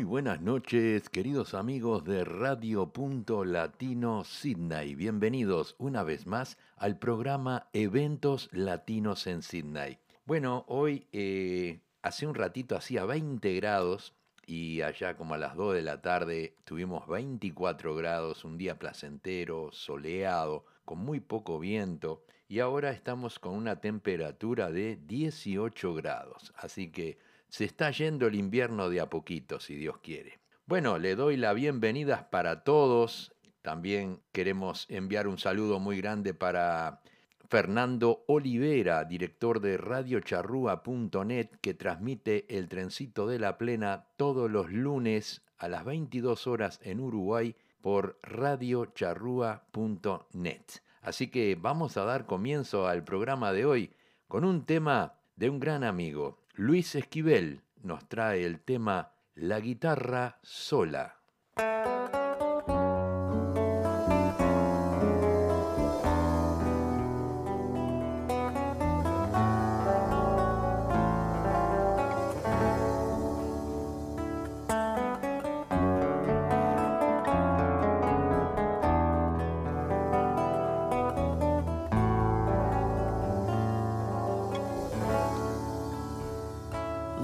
Muy buenas noches, queridos amigos de Radio Punto Latino Sydney. Bienvenidos una vez más al programa Eventos Latinos en Sydney. Bueno, hoy eh, hace un ratito hacía 20 grados y allá como a las 2 de la tarde tuvimos 24 grados, un día placentero, soleado, con muy poco viento y ahora estamos con una temperatura de 18 grados. Así que se está yendo el invierno de a poquito, si Dios quiere. Bueno, le doy la bienvenida para todos. También queremos enviar un saludo muy grande para Fernando Olivera, director de radiocharrúa.net, que transmite el trencito de la plena todos los lunes a las 22 horas en Uruguay por radiocharrúa.net. Así que vamos a dar comienzo al programa de hoy con un tema de un gran amigo, Luis Esquivel nos trae el tema La guitarra sola.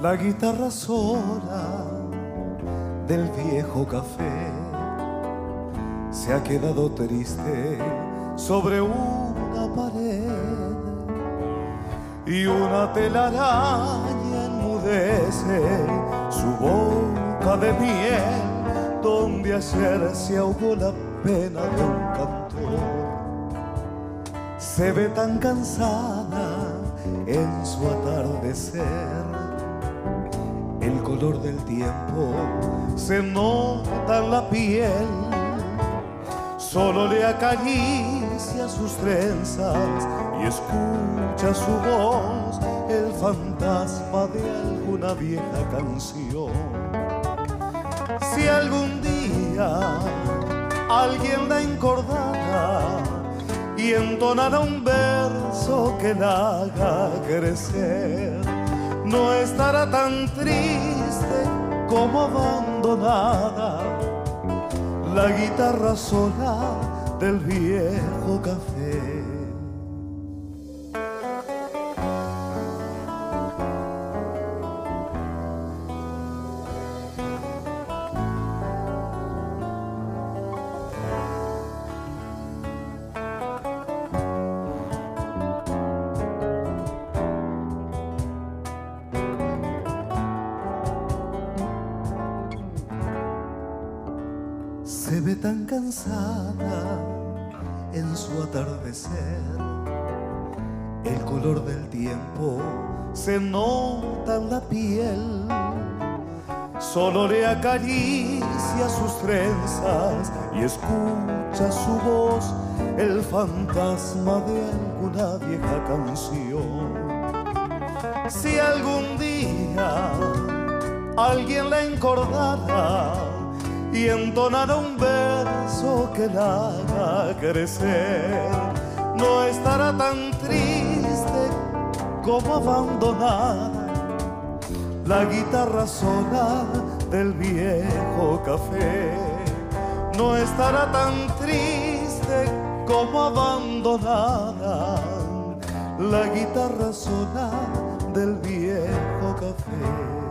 La guitarra sola del viejo café. Se ha quedado triste sobre una pared y una telaraña enmudece su boca de miel donde ayer se ahogó la pena de un cantor. Se ve tan cansada en su atardecer el color del tiempo se nota en la piel. Solo le acaricia sus trenzas y escucha su voz, el fantasma de alguna vieja canción. Si algún día alguien la encordara y entonara un verso que la haga crecer, no estará tan triste como abandonada la guitarra sola del viejo café. Cansada en su atardecer. El color del tiempo se nota en la piel. Solo le acaricia sus trenzas y escucha su voz, el fantasma de alguna vieja canción. Si algún día alguien la encordara, y entonar un verso que la haga crecer. No estará tan triste como abandonada la guitarra sola del viejo café. No estará tan triste como abandonada la guitarra sola del viejo café.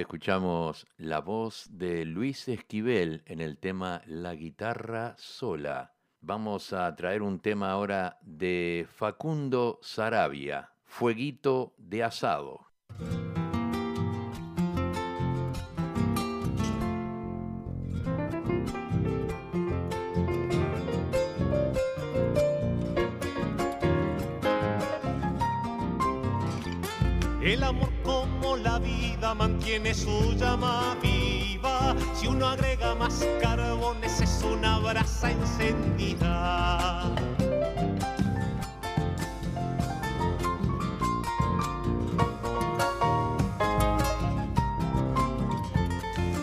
Escuchamos la voz de Luis Esquivel en el tema La guitarra sola. Vamos a traer un tema ahora de Facundo Sarabia, Fueguito de asado. El amor como la vida mantiene su llama viva. Si uno agrega más carbones es una brasa encendida.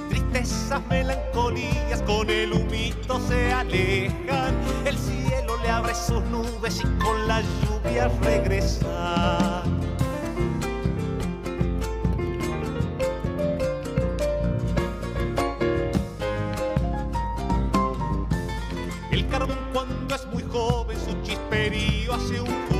Tristezas, melancolías con el humito se alejan. El cielo le abre sus nubes y con la lluvia regresa. Chisperío hace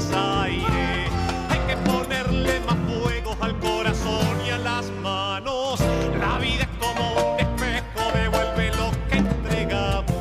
desaire. Hay que ponerle más fuego al corazón y a las manos. La vida es como un espejo, devuelve lo que entregamos.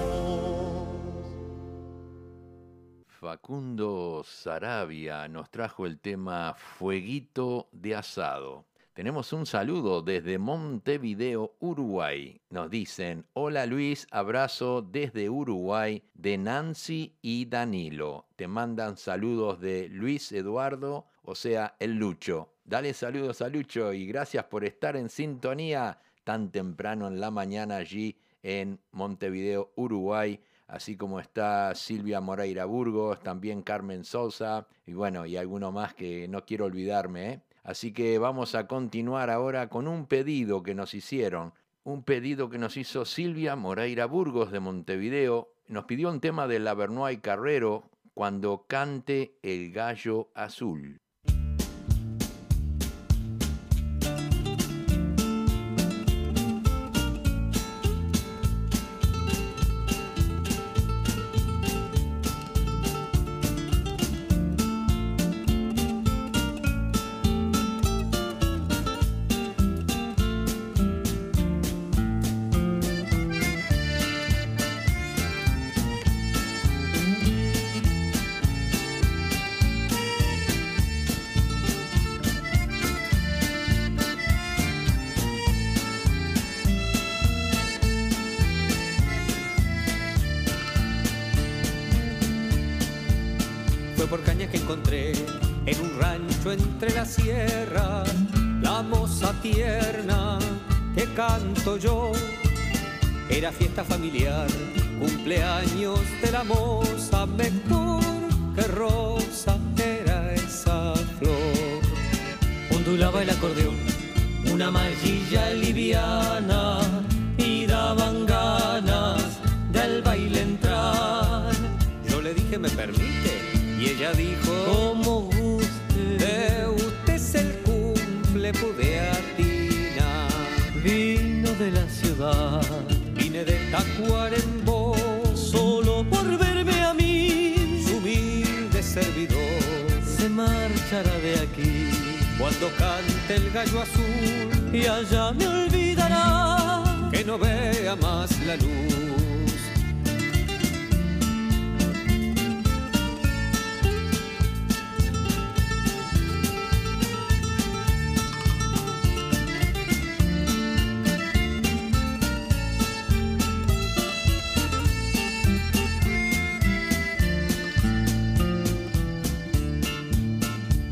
Facundo Sarabia nos trajo el tema Fueguito de asado. Tenemos un saludo desde Montevideo, Uruguay. Nos dicen, hola Luis, abrazo desde Uruguay de Nancy y Danilo. Te mandan saludos de Luis Eduardo, o sea, el Lucho. Dale saludos a Lucho y gracias por estar en sintonía tan temprano en la mañana allí en Montevideo, Uruguay así como está Silvia Moreira Burgos, también Carmen Sosa, y bueno, y alguno más que no quiero olvidarme. ¿eh? Así que vamos a continuar ahora con un pedido que nos hicieron, un pedido que nos hizo Silvia Moreira Burgos de Montevideo, nos pidió un tema de Lavernois Carrero cuando cante el gallo azul. Tierna que canto yo. Era fiesta familiar, cumpleaños de la moza, mejor que rosa era esa flor. Ondulaba el acordeón, una mallilla liviana cuando cante el gallo azul y allá me olvidará que no vea más la luz.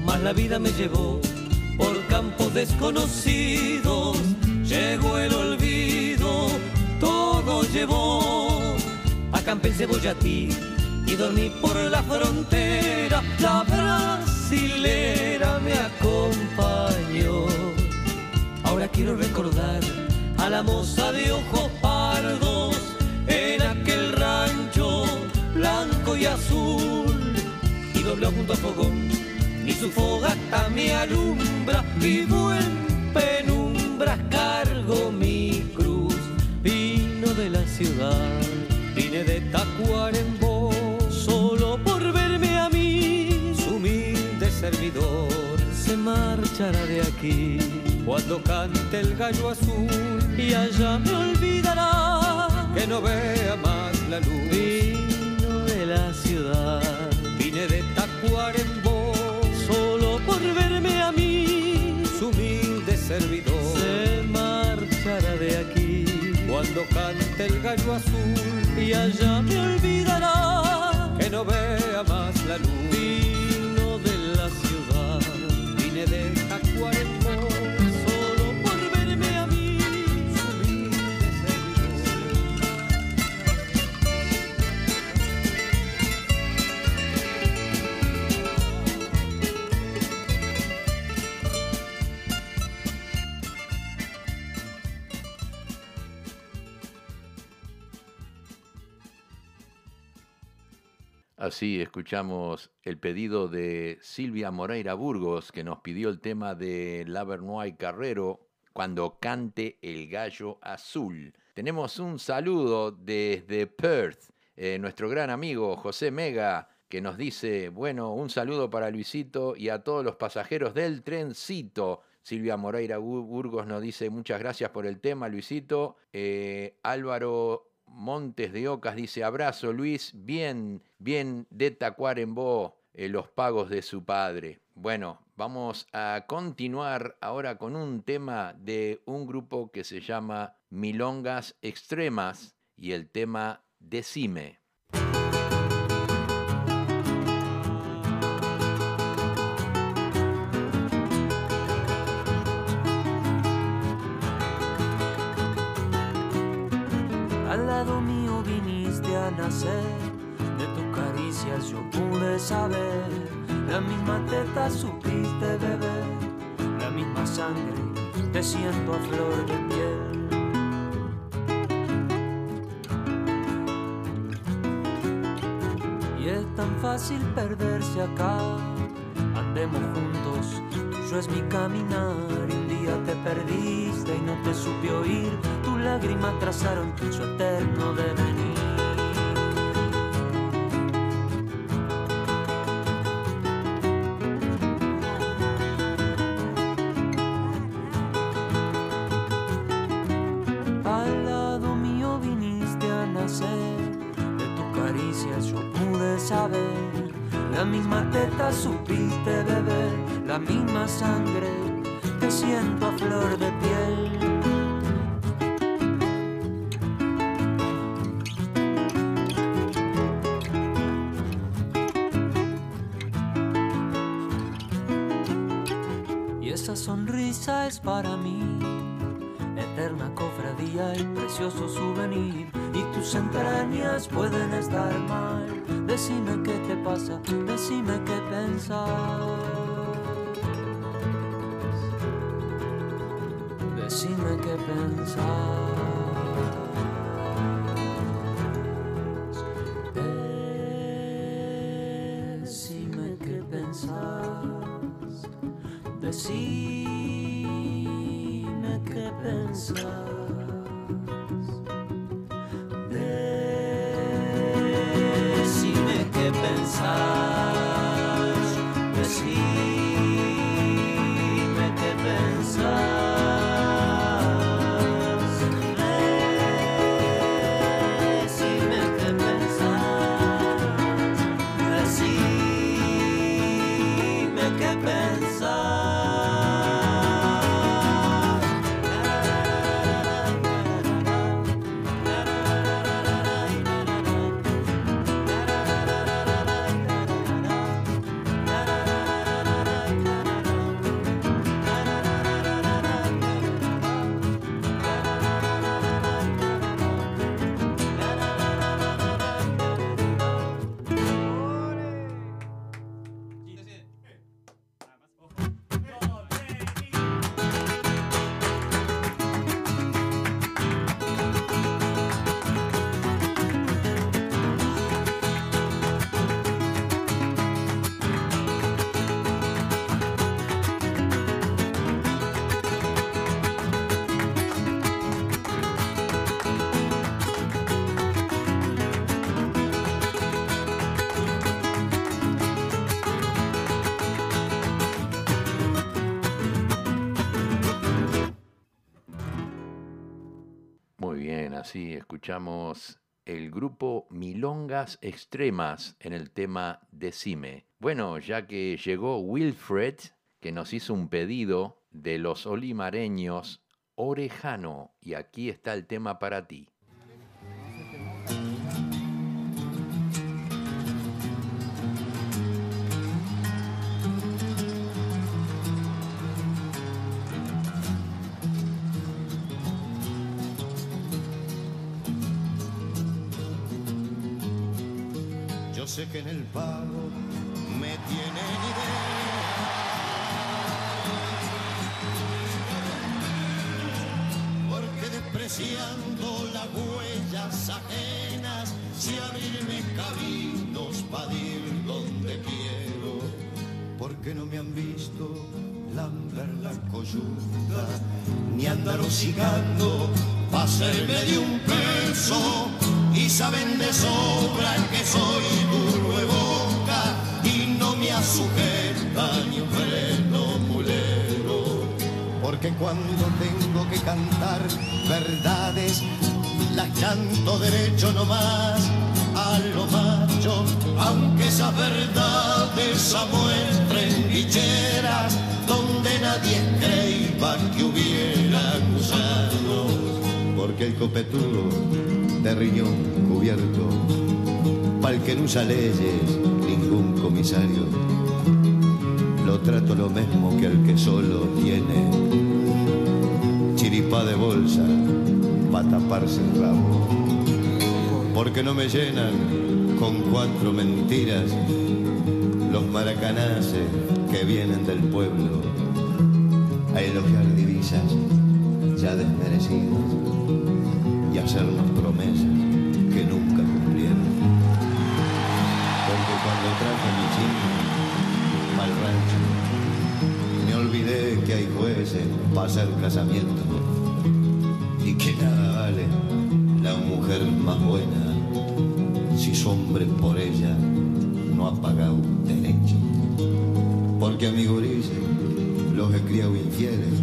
Mas la vida me llevó desconocidos, llegó el olvido, todo llevó. Acampé en ti y dormí por la frontera, la brasilera me acompañó. Ahora quiero recordar a la moza de ojos pardos en aquel rancho blanco y azul y dobló junto a fogón y su fogata me alumbra, vivo en penumbra, cargo mi cruz, vino de la ciudad, vine de Tacuarembó, solo por verme a mí, su humilde servidor. Se marchará de aquí, cuando cante el gallo azul, y allá me olvidará que no vea más la luz, azul Así escuchamos el pedido de Silvia Moreira Burgos, que nos pidió el tema de Lavernoy Carrero, cuando cante el gallo azul. Tenemos un saludo desde Perth, eh, nuestro gran amigo José Mega, que nos dice, bueno, un saludo para Luisito y a todos los pasajeros del trencito. Silvia Moreira Burgos nos dice muchas gracias por el tema, Luisito. Eh, Álvaro Montes de Ocas dice, abrazo Luis, bien, bien de Tacuarembó eh, los pagos de su padre. Bueno, vamos a continuar ahora con un tema de un grupo que se llama Milongas Extremas y el tema Decime. de tus yo pude saber, la misma teta supiste beber, la misma sangre te siento a flor de piel. Y es tan fácil perderse acá, andemos juntos, tuyo es mi caminar, un día te perdiste y no te supe oír, tus lágrimas trazaron su eterno devenir. Es para mí, eterna cofradía y precioso souvenir. Y tus entrañas pueden estar mal Decime qué te pasa, decime qué pensás. Decime qué pensás. Decime pensás. Así escuchamos el grupo Milongas Extremas en el tema Decime. Bueno, ya que llegó Wilfred, que nos hizo un pedido de los olimareños Orejano, y aquí está el tema para ti. Sé que en el pago me tienen idea. Porque despreciando las huellas ajenas, si abrirme caminos para ir donde quiero. Porque no me han visto lambrar la coyunta, ni andar hocicando para hacerme de un peso y saben de sobra que soy un freno mulero. Porque cuando tengo que cantar verdades, las canto derecho nomás a lo macho, aunque esas verdades muestren bicheras donde nadie creía que hubiera gusanos, porque el copetudo de riñón cubierto, pa'l que no usa leyes ningún comisario. Lo trato lo mismo que el que solo tiene chiripá de bolsa para taparse el rabo. Porque no me llenan con cuatro mentiras los maracanaces que vienen del pueblo a elogiar divisas ya desmerecidas y hacernos promesas para hacer casamiento y que nada vale la mujer más buena si su hombre por ella no ha pagado derecho. Porque a mi los he criado infieles,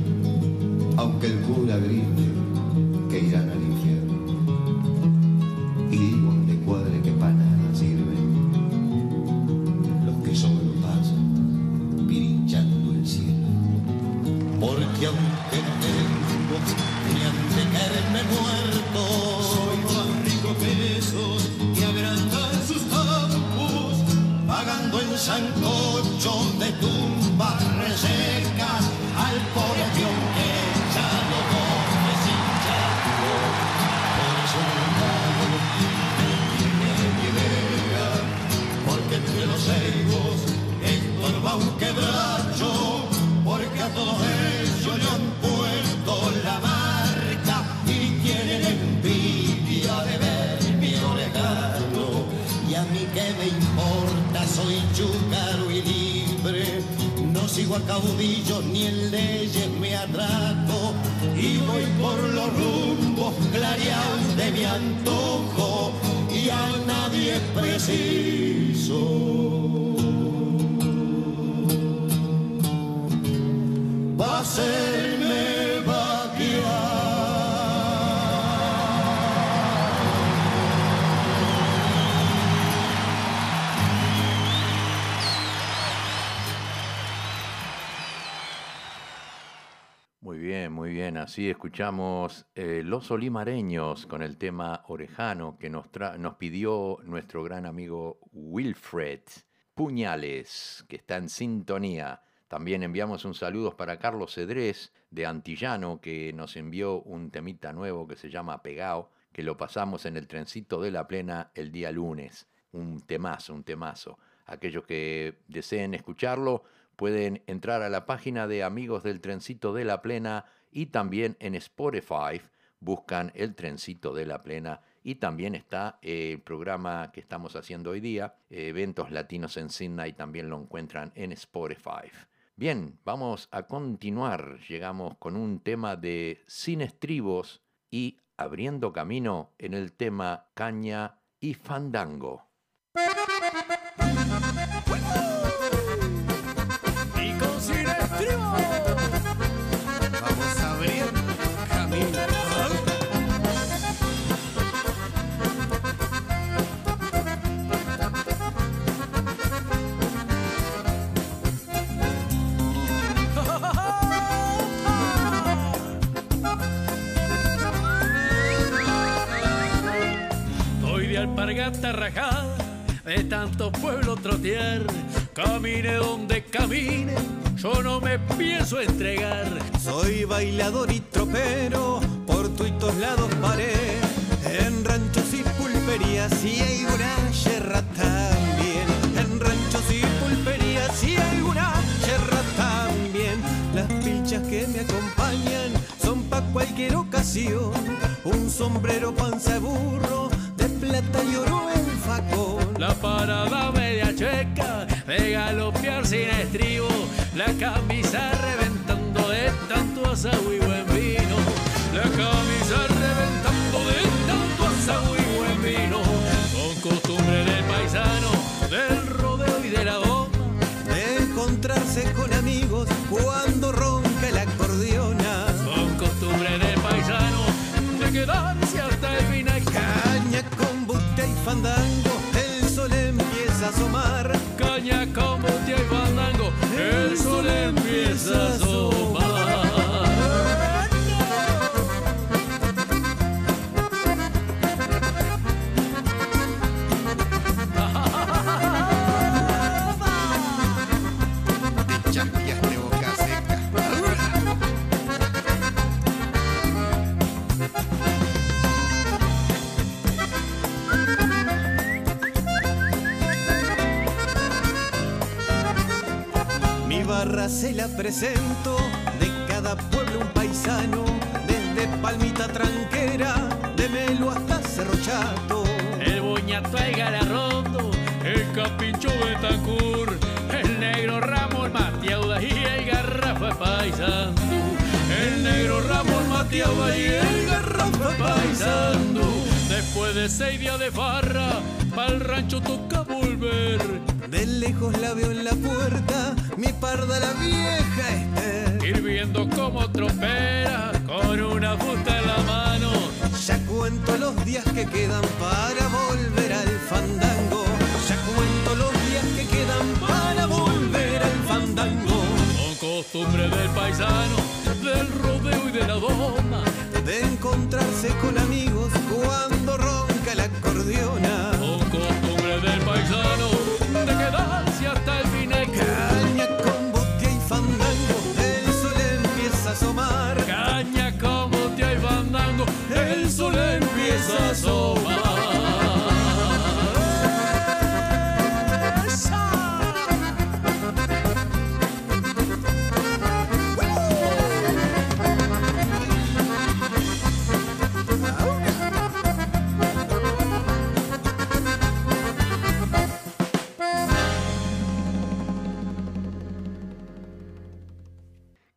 Así escuchamos eh, Los Olimareños con el tema Orejano que nos, nos pidió nuestro gran amigo Wilfred Puñales, que está en sintonía. También enviamos un saludo para Carlos Cedrés de Antillano, que nos envió un temita nuevo que se llama Pegao, que lo pasamos en el trencito de la plena el día lunes. Un temazo, un temazo. Aquellos que deseen escucharlo pueden entrar a la página de Amigos del Trencito de la Plena y también en Spotify buscan el trencito de la plena y también está el programa que estamos haciendo hoy día, Eventos Latinos en Sydney, también lo encuentran en Spotify. Bien, vamos a continuar. Llegamos con un tema de Sin Estribos y abriendo camino en el tema Caña y Fandango. De tantos pueblos trotear. Camine donde camine, yo no me pienso entregar. Soy bailador y tropero, por tuitos lados paré. En ranchos y pulperías y hay una yerra también. En ranchos y pulperías y hay una yerra también. Las pilchas que me acompañan son pa' cualquier ocasión. Un sombrero panza burro, plata en facón. La parada media checa de galopear sin estribo, la camisa reventando de tanto asado y buen vino. La camisa reventando de tanto asado y buen vino. Son costumbre del paisano, del rodeo y de la bomba. De encontrarse con amigos cuando ronca la acordeona. Son costumbre del paisano, de quedarse fandango, el sol empieza a asomar. Caña como y fandango, el sol empieza a asomar. Presento, de cada pueblo un paisano, desde Palmita Tranquera, de Melo hasta Cerro Chato. El boñato el galarrondo, el capincho Betancur, el negro Ramón Matiauda y el garrafa paisando. El negro Ramón Matiauda y el garrafa paisando. Después de seis días de farra, pa'l rancho toca volver. De lejos la veo en la puerta, mi parda la vieja Esther. Ir viendo como tropera, con una puta en la mano. Ya cuento los días que quedan para volver al fandango. Ya cuento los días que quedan para volver al fandango. Son costumbre del paisano, del rodeo y de la doma. De encontrarse con amigos cuando ronca la acordeona.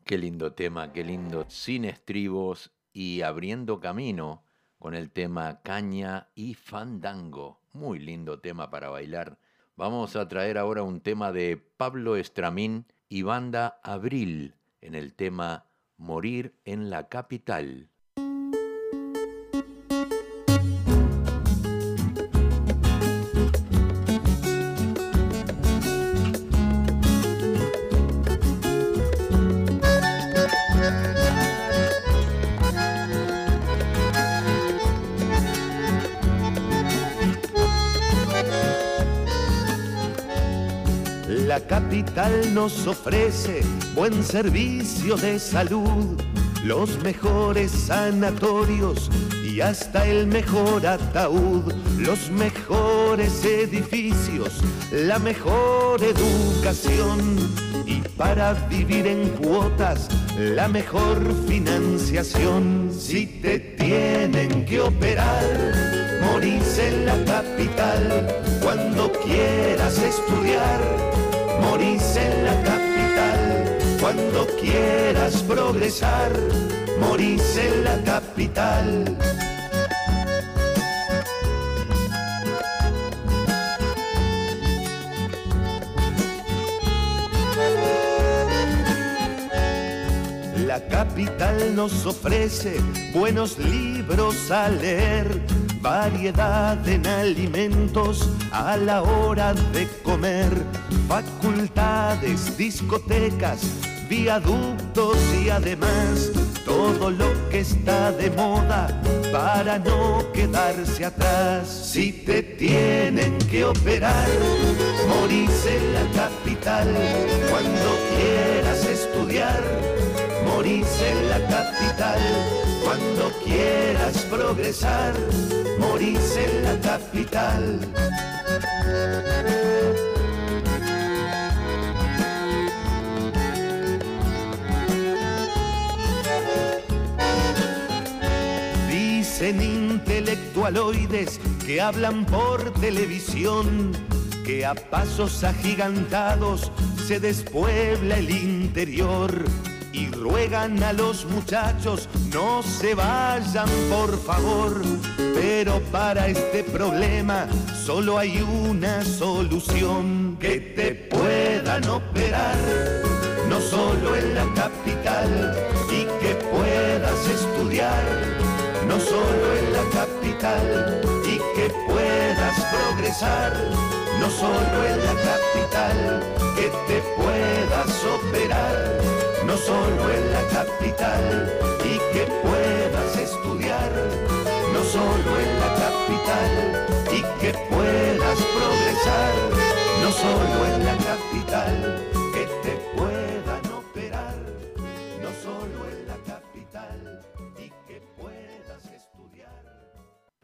Qué lindo tema, qué lindo, sin estribos y abriendo camino con el tema Caña y Fandango. Muy lindo tema para bailar. Vamos a traer ahora un tema de Pablo Estramín y banda Abril en el tema Morir en la capital. La capital nos ofrece buen servicio de salud, los mejores sanatorios y hasta el mejor ataúd, los mejores edificios, la mejor educación y para vivir en cuotas la mejor financiación. Si te tienen que operar, morís en la capital cuando quieras estudiar morís en la capital. Cuando quieras progresar, morís en la capital. La capital nos ofrece buenos libros a leer, variedad en alimentos a la hora de comer, facultades, discotecas, viaductos y además todo lo que está de moda para no quedarse atrás. Si te tienen que operar, morís en la capital. Cuando quieras estudiar, morís en la capital. Cuando quieras progresar, morís en la capital. Dicen intelectualoides que hablan por televisión, que a pasos agigantados se despuebla el interior y ruegan a los muchachos no se vayan por favor. Pero para este problema solo hay una solución, que te puedan operar, no solo en la capital, y que puedas estudiar, no solo en la capital, y que puedas progresar, no solo en la capital, que te puedas operar, no solo en la capital, y que puedas estudiar, no solo en la capital, y que puedas progresar, no solo en la capital,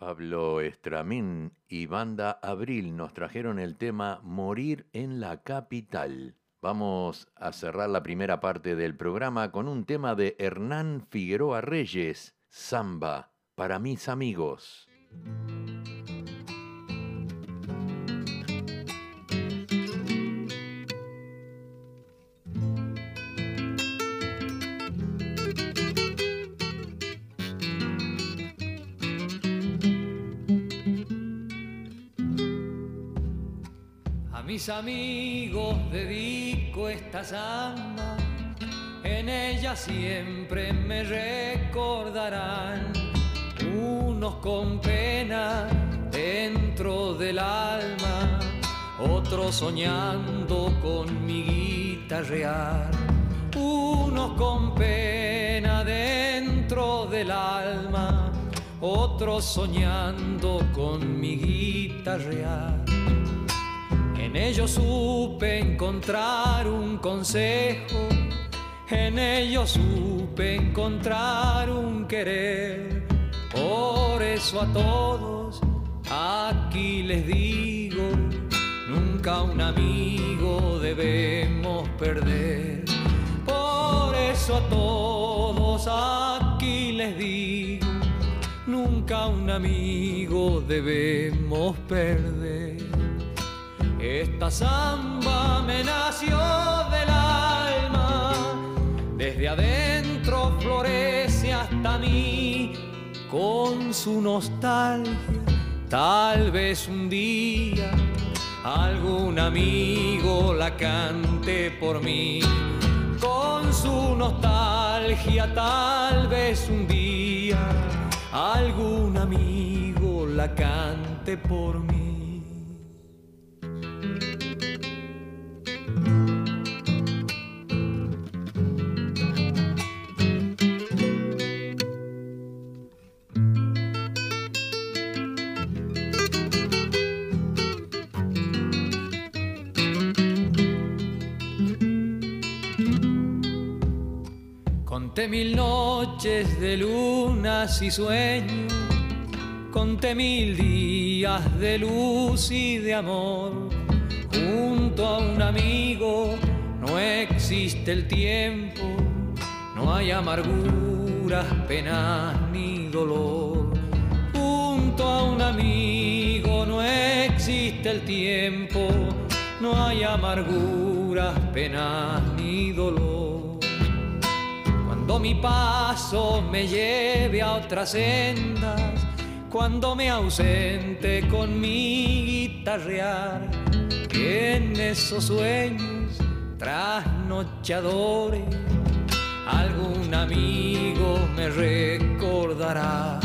Pablo Estramín y Banda Abril nos trajeron el tema Morir en la capital. Vamos a cerrar la primera parte del programa con un tema de Hernán Figueroa Reyes, Samba, para mis amigos. Mis amigos dedico esta samba, en ella siempre me recordarán, unos con pena dentro del alma, otros soñando con mi guitarrear, unos con pena dentro del alma, otros soñando con mi guitarrear. En ellos supe encontrar un consejo, en ellos supe encontrar un querer. Por eso a todos aquí les digo, nunca un amigo debemos perder. Por eso a todos aquí les digo, nunca un amigo debemos perder. Esta samba me nació del alma, desde adentro florece hasta mí con su nostalgia. Tal vez un día algún amigo la cante por mí. Con su nostalgia tal vez un día algún amigo la cante por mí. Conté mil noches de lunas y sueños, conté mil días de luz y de amor. Junto a un amigo no existe el tiempo, no hay amarguras, penas ni dolor. Junto a un amigo no existe el tiempo, no hay amarguras, penas ni dolor. Cuando mi paso me lleve a otras sendas, cuando me ausente con mi guitarrear, en esos sueños trasnochadores, algún amigo me recordará.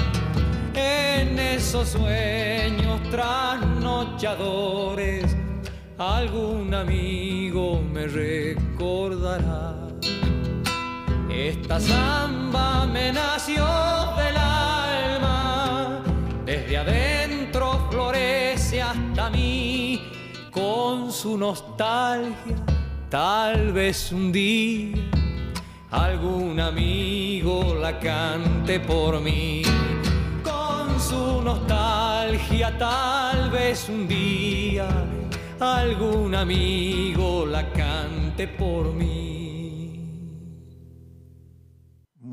En esos sueños trasnochadores, algún amigo me recordará. Esta samba me nació del alma, desde adentro florece hasta mí con su nostalgia. Tal vez un día algún amigo la cante por mí. Con su nostalgia, tal vez un día algún amigo la cante por mí.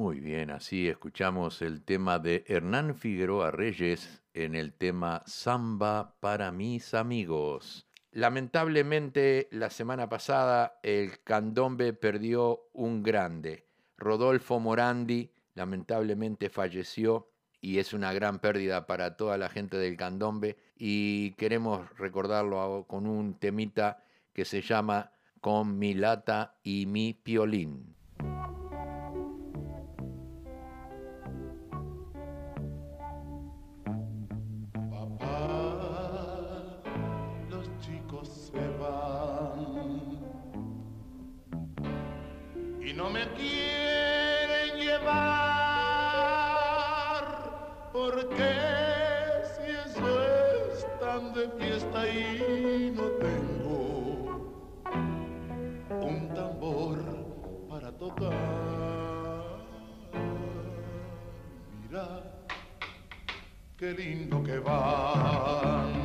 Muy bien, así escuchamos el tema de Hernán Figueroa Reyes en el tema Samba para mis amigos. Lamentablemente, la semana pasada el candombe perdió un grande. Rodolfo Morandi lamentablemente falleció y es una gran pérdida para toda la gente del candombe y queremos recordarlo con un temita que se llama Con mi lata y mi piolín. No me quieren llevar porque si eso es tan de fiesta y no tengo un tambor para tocar. Mira qué lindo que van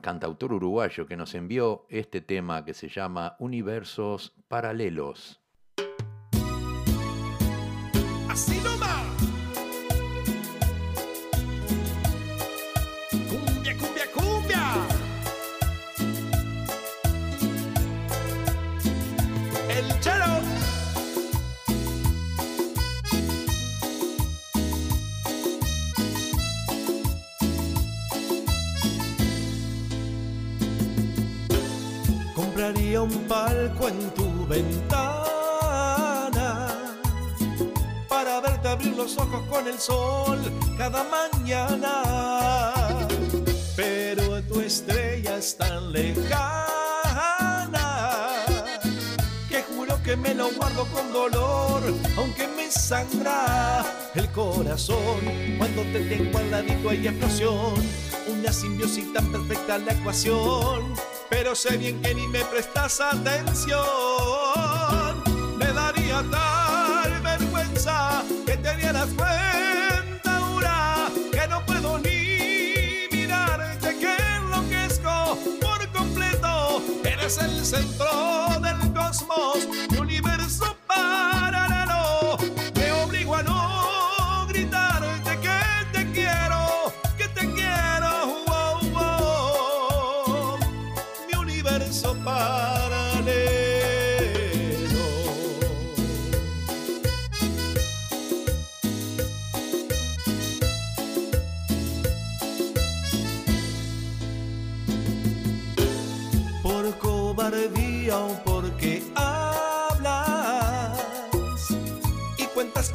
cantautor uruguayo que nos envió este tema que se llama Universos Paralelos. Un palco en tu ventana para verte abrir los ojos con el sol cada mañana. estrella es tan lejana que juro que me lo guardo con dolor, aunque me sangra el corazón cuando te tengo al ladito hay explosión, una simbiosis tan perfecta la ecuación, pero sé bien que ni me prestas atención, me daría tal vergüenza que te dieras cuenta ahora que no puedo ni mirarte que enloquezco por completo, eres el centro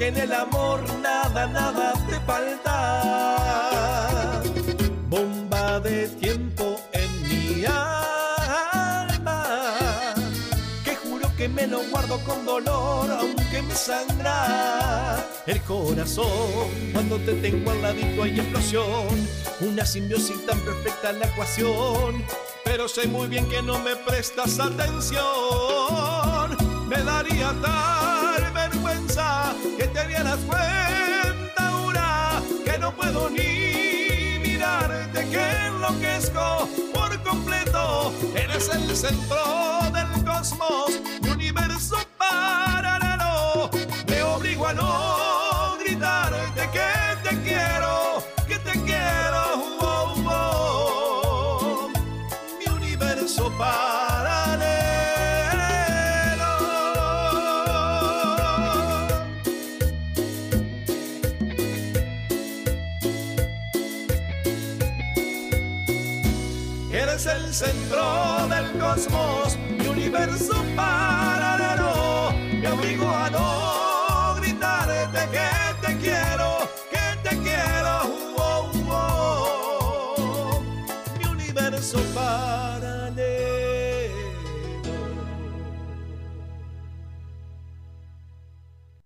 en el amor nada, nada te falta. Bomba de tiempo en mi alma, que juro que me lo guardo con dolor, aunque me sangra el corazón. Cuando te tengo al ladito hay explosión, una simbiosis tan perfecta en la ecuación. Pero sé muy bien que no me prestas atención. Me daría tal que te dieras cuenta ahora que no puedo ni mirarte, que enloquezco por completo. Eres el centro del cosmos,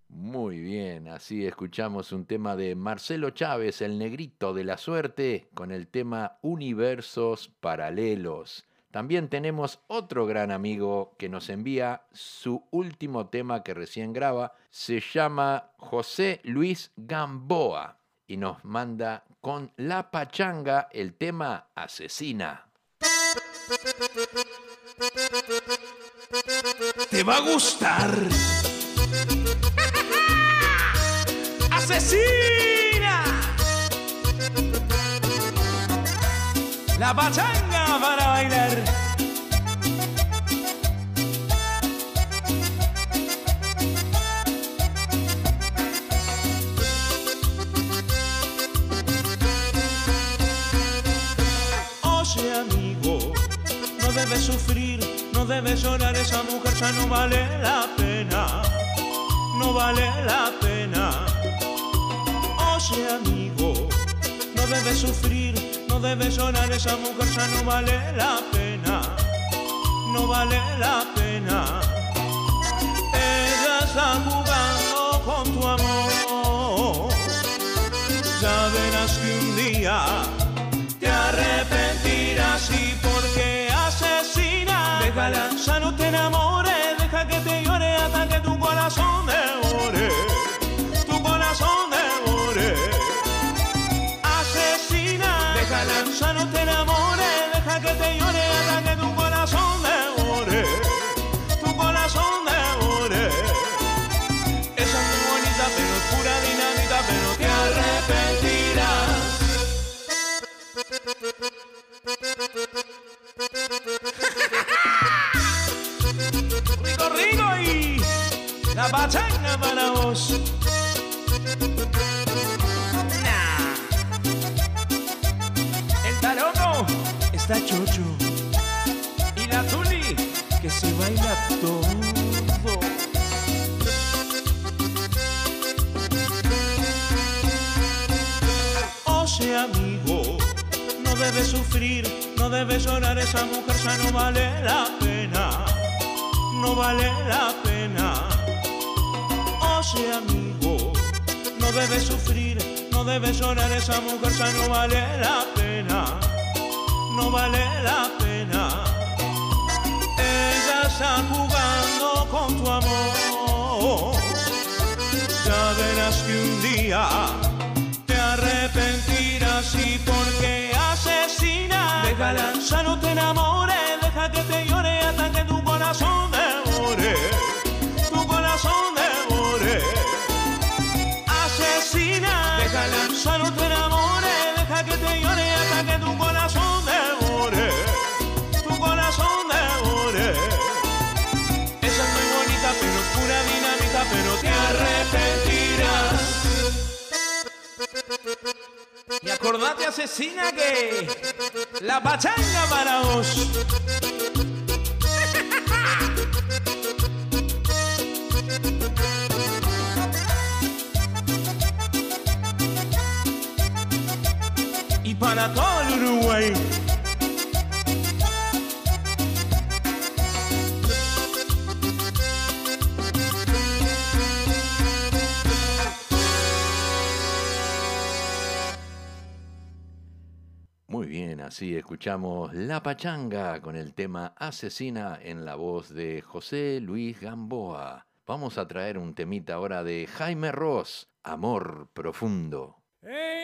Muy bien, así escuchamos un tema de Marcelo Chávez, el negrito de la suerte, con el tema Universos Paralelos. También tenemos otro gran amigo que nos envía su último tema que recién graba. Se llama José Luis Gamboa y nos manda con La Pachanga el tema Asesina. Te va a gustar. ¡Asesina! La pachanga no debes sufrir, no debes llorar, esa mujer ya no vale la pena, no vale la pena. Oye amigo, no debes sufrir, no debes llorar, esa mujer ya no vale la pena, no vale la pena. Ella está jugando con tu amor, ya verás que un día te arrepentirás y. Ya no te enamores, deja que te llore hasta que tu corazón vos. Nah. El taroco está chocho y la tuli que se baila todo. Oye amigo, no debe sufrir, no debe llorar, esa mujer ya no vale la pena, no vale la pena. No debe sufrir, no debe llorar, esa mujer ya no vale la pena, no vale la pena. Ella está jugando con tu amor, ya verás que un día te arrepentirás y porque asesina. Déjala, ya no te enamores, deja que te llore hasta que tu corazón no te enamores, deja que te llore hasta que tu corazón devore, tu corazón devore. Esa es muy bonita, pero pura dinamita, pero te arrepentirás. Y acordate, asesina, que la pachanga para vos. Y para todo el Uruguay. Muy bien, así escuchamos La Pachanga con el tema Asesina en la voz de José Luis Gamboa. Vamos a traer un temita ahora de Jaime Ross, Amor Profundo. Es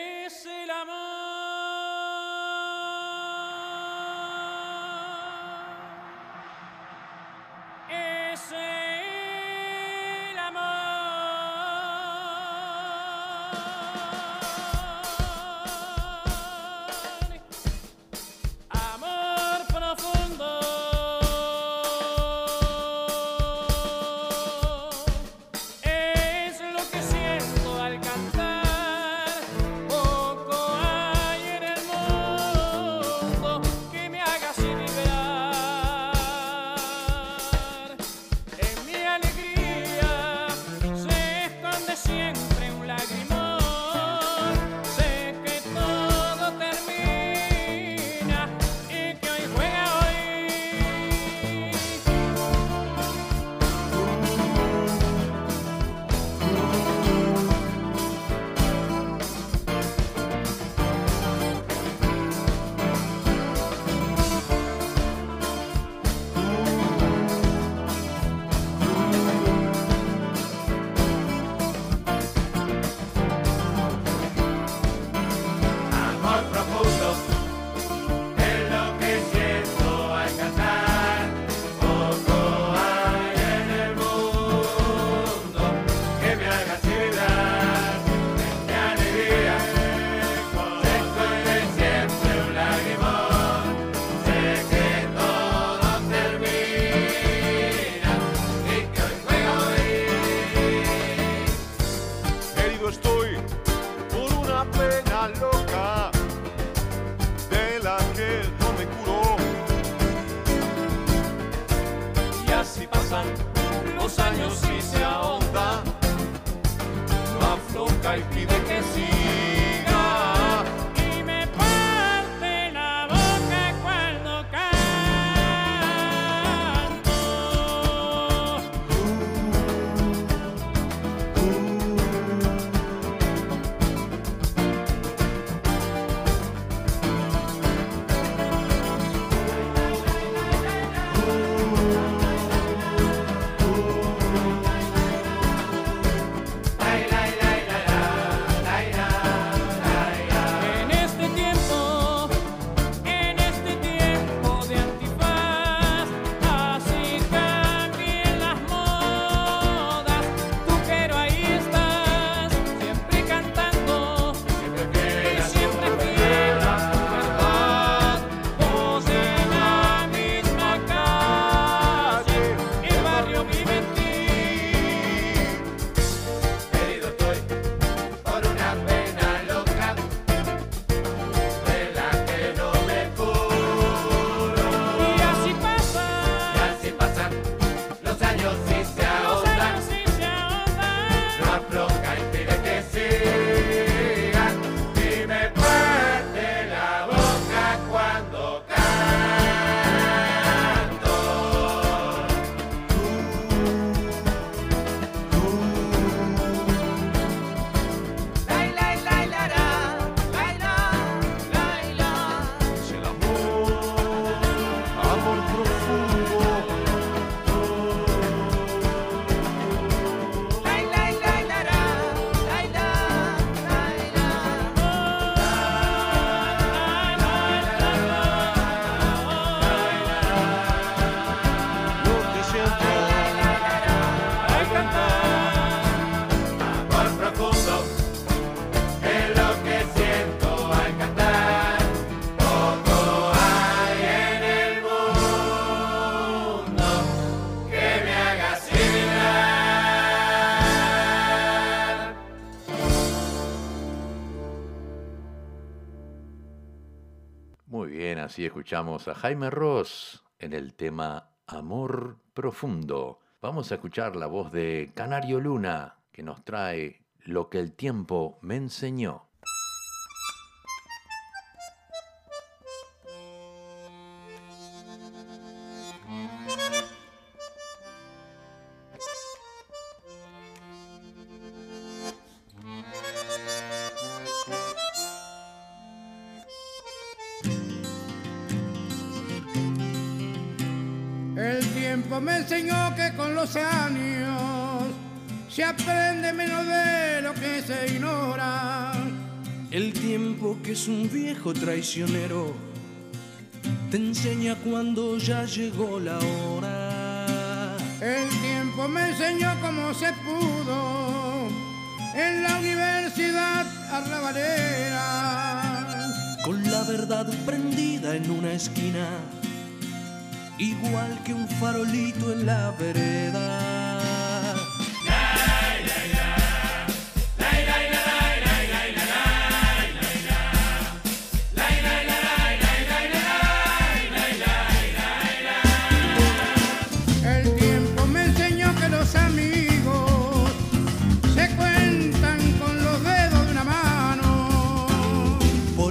escuchamos a Jaime Ross en el tema Amor Profundo. Vamos a escuchar la voz de Canario Luna, que nos trae lo que el tiempo me enseñó. tiempo que es un viejo traicionero, te enseña cuando ya llegó la hora. El tiempo me enseñó cómo se pudo en la universidad arrabalera. Con la verdad prendida en una esquina, igual que un farolito en la vereda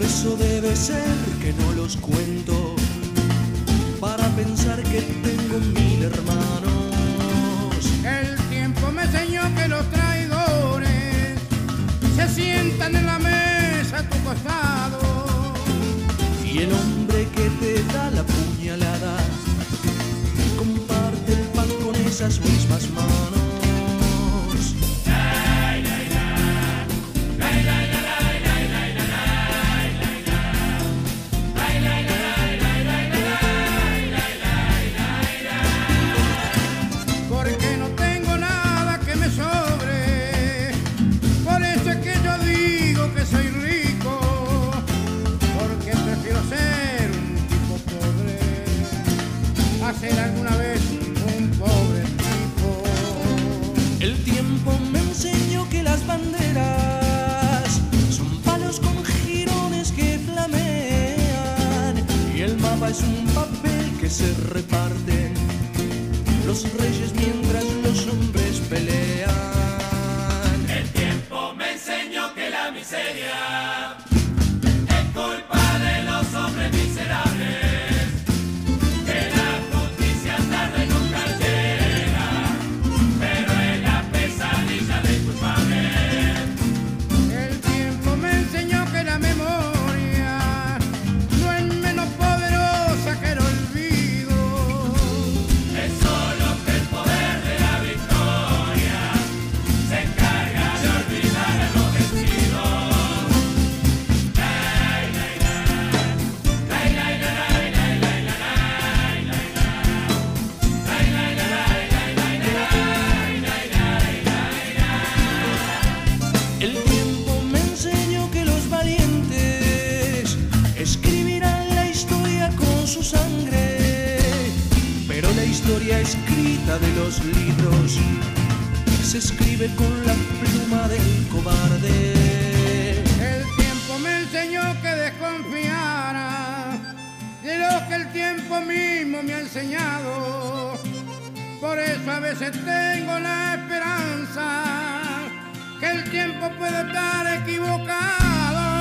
Eso debe ser que no los cuento. se reparten los reyes. de los libros se escribe con la pluma del cobarde. El tiempo me enseñó que desconfiara de lo que el tiempo mismo me ha enseñado. Por eso a veces tengo la esperanza que el tiempo puede estar equivocado.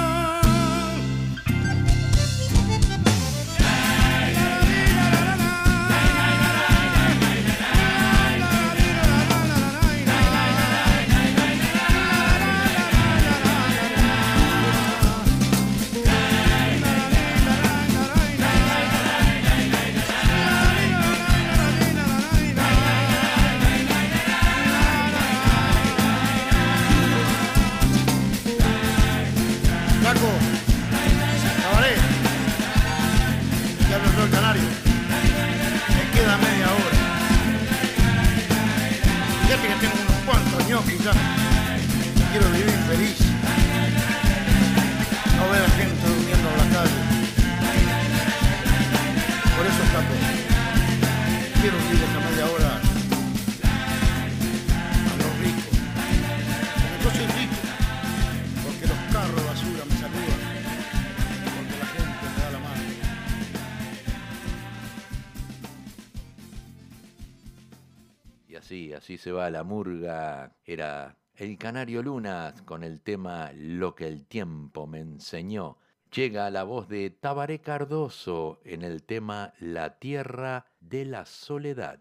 La murga. Era el Canario Lunas con el tema Lo que el tiempo me enseñó. Llega la voz de Tabaré Cardoso en el tema La tierra de la soledad.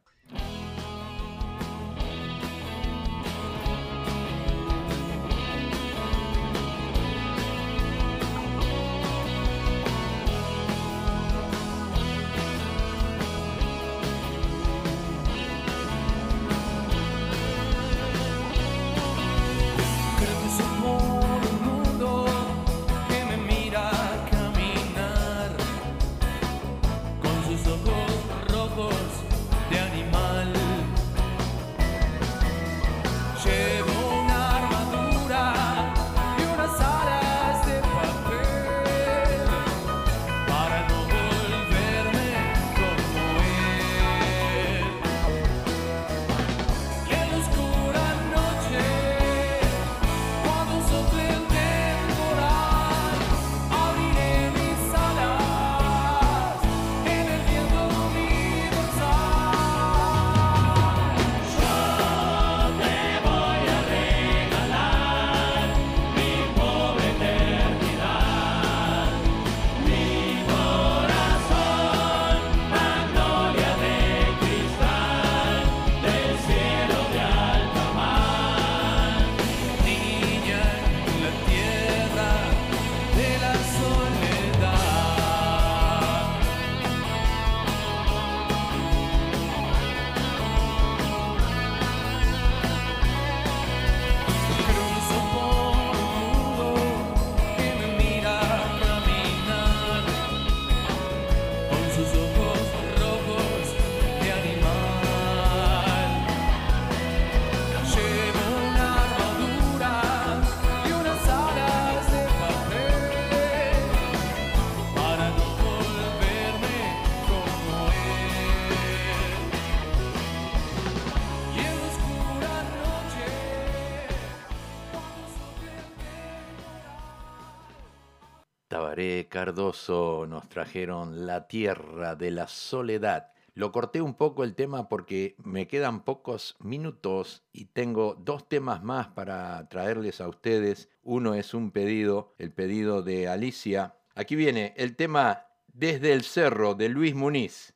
Cardoso nos trajeron La Tierra de la Soledad. Lo corté un poco el tema porque me quedan pocos minutos y tengo dos temas más para traerles a ustedes. Uno es un pedido, el pedido de Alicia. Aquí viene el tema Desde el Cerro de Luis Muniz.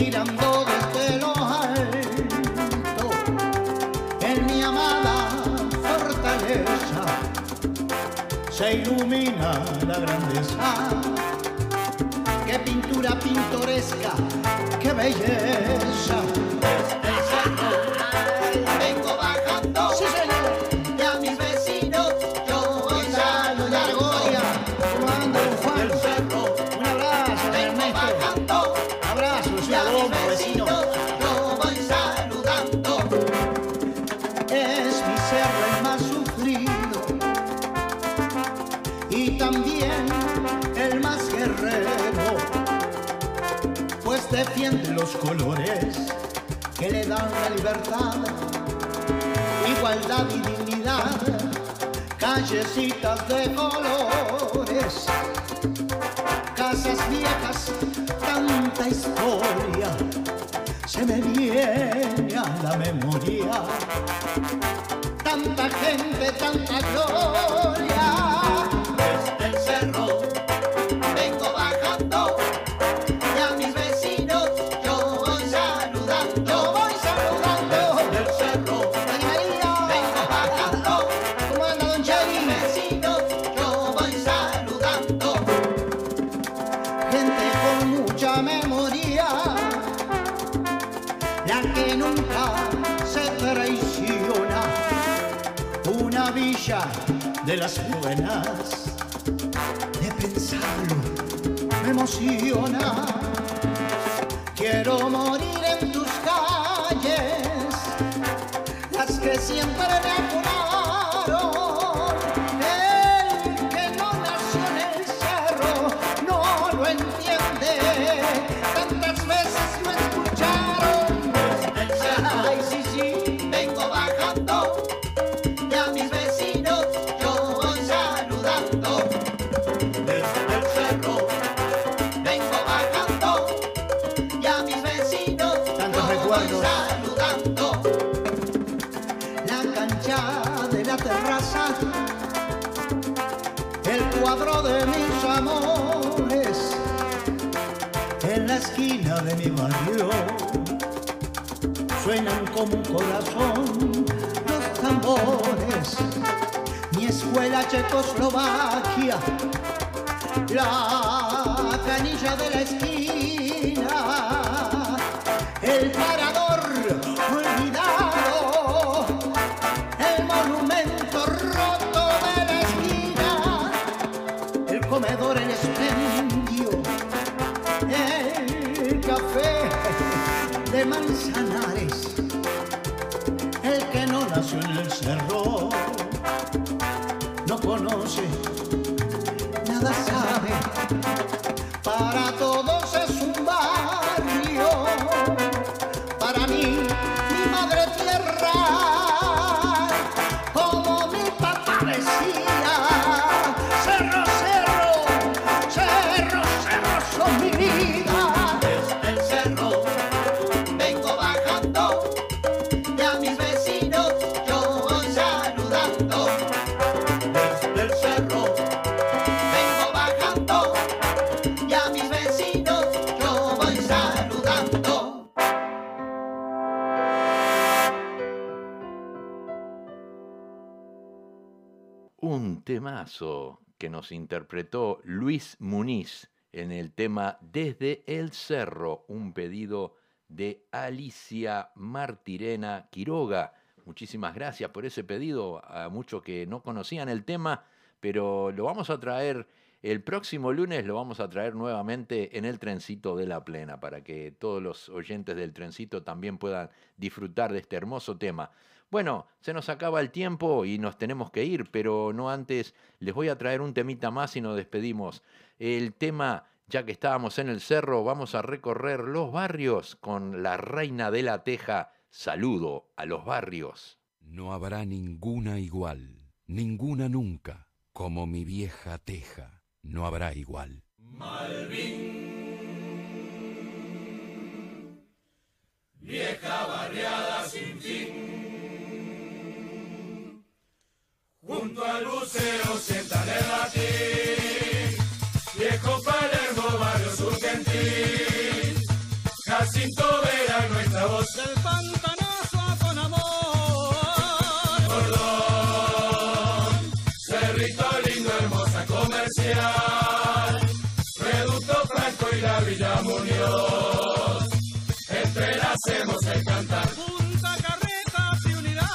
Mirando desde lo alto, en mi amada fortaleza, se ilumina la grandeza. Qué pintura pintoresca, qué belleza. Colores que le dan la libertad, igualdad y dignidad, callecitas de colores, casas viejas, tanta historia, se me viene a la memoria, tanta gente, tanta gloria. De las buenas. De pensarlo me emociona. Quiero morir en tus calles, las que siempre me apuraron. De mis amores. En la esquina de mi barrio suenan como un corazón los tambores. Mi escuela Checoslovaquia, la canilla de la esquina, el parador de Manzanares, que nos interpretó Luis Muniz en el tema Desde el Cerro, un pedido de Alicia Martirena Quiroga. Muchísimas gracias por ese pedido a muchos que no conocían el tema, pero lo vamos a traer el próximo lunes, lo vamos a traer nuevamente en el trencito de la plena para que todos los oyentes del trencito también puedan disfrutar de este hermoso tema. Bueno, se nos acaba el tiempo y nos tenemos que ir, pero no antes les voy a traer un temita más y nos despedimos. El tema, ya que estábamos en el cerro, vamos a recorrer los barrios con la reina de la teja. Saludo a los barrios. No habrá ninguna igual, ninguna nunca, como mi vieja teja, no habrá igual. Malvin, Villa Muñoz. Entrelacemos el cantar. Punta Carretas y unidad.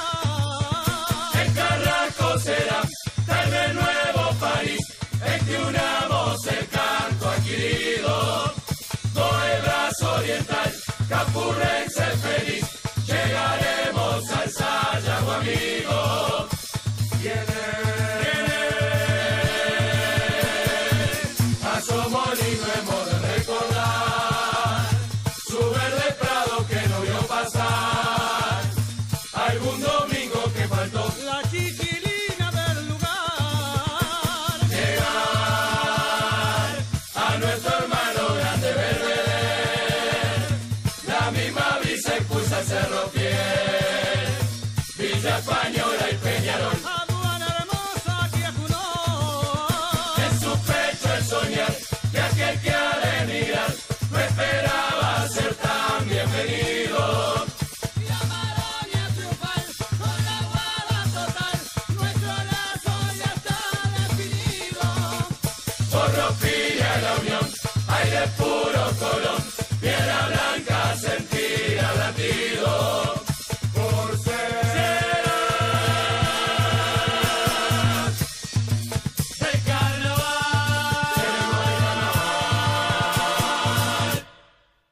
El Carrasco será tal vez nuevo París. En que unamos el canto adquirido. Todo el brazo oriental, Capurrense feliz. Llegaremos al Sayago amigo.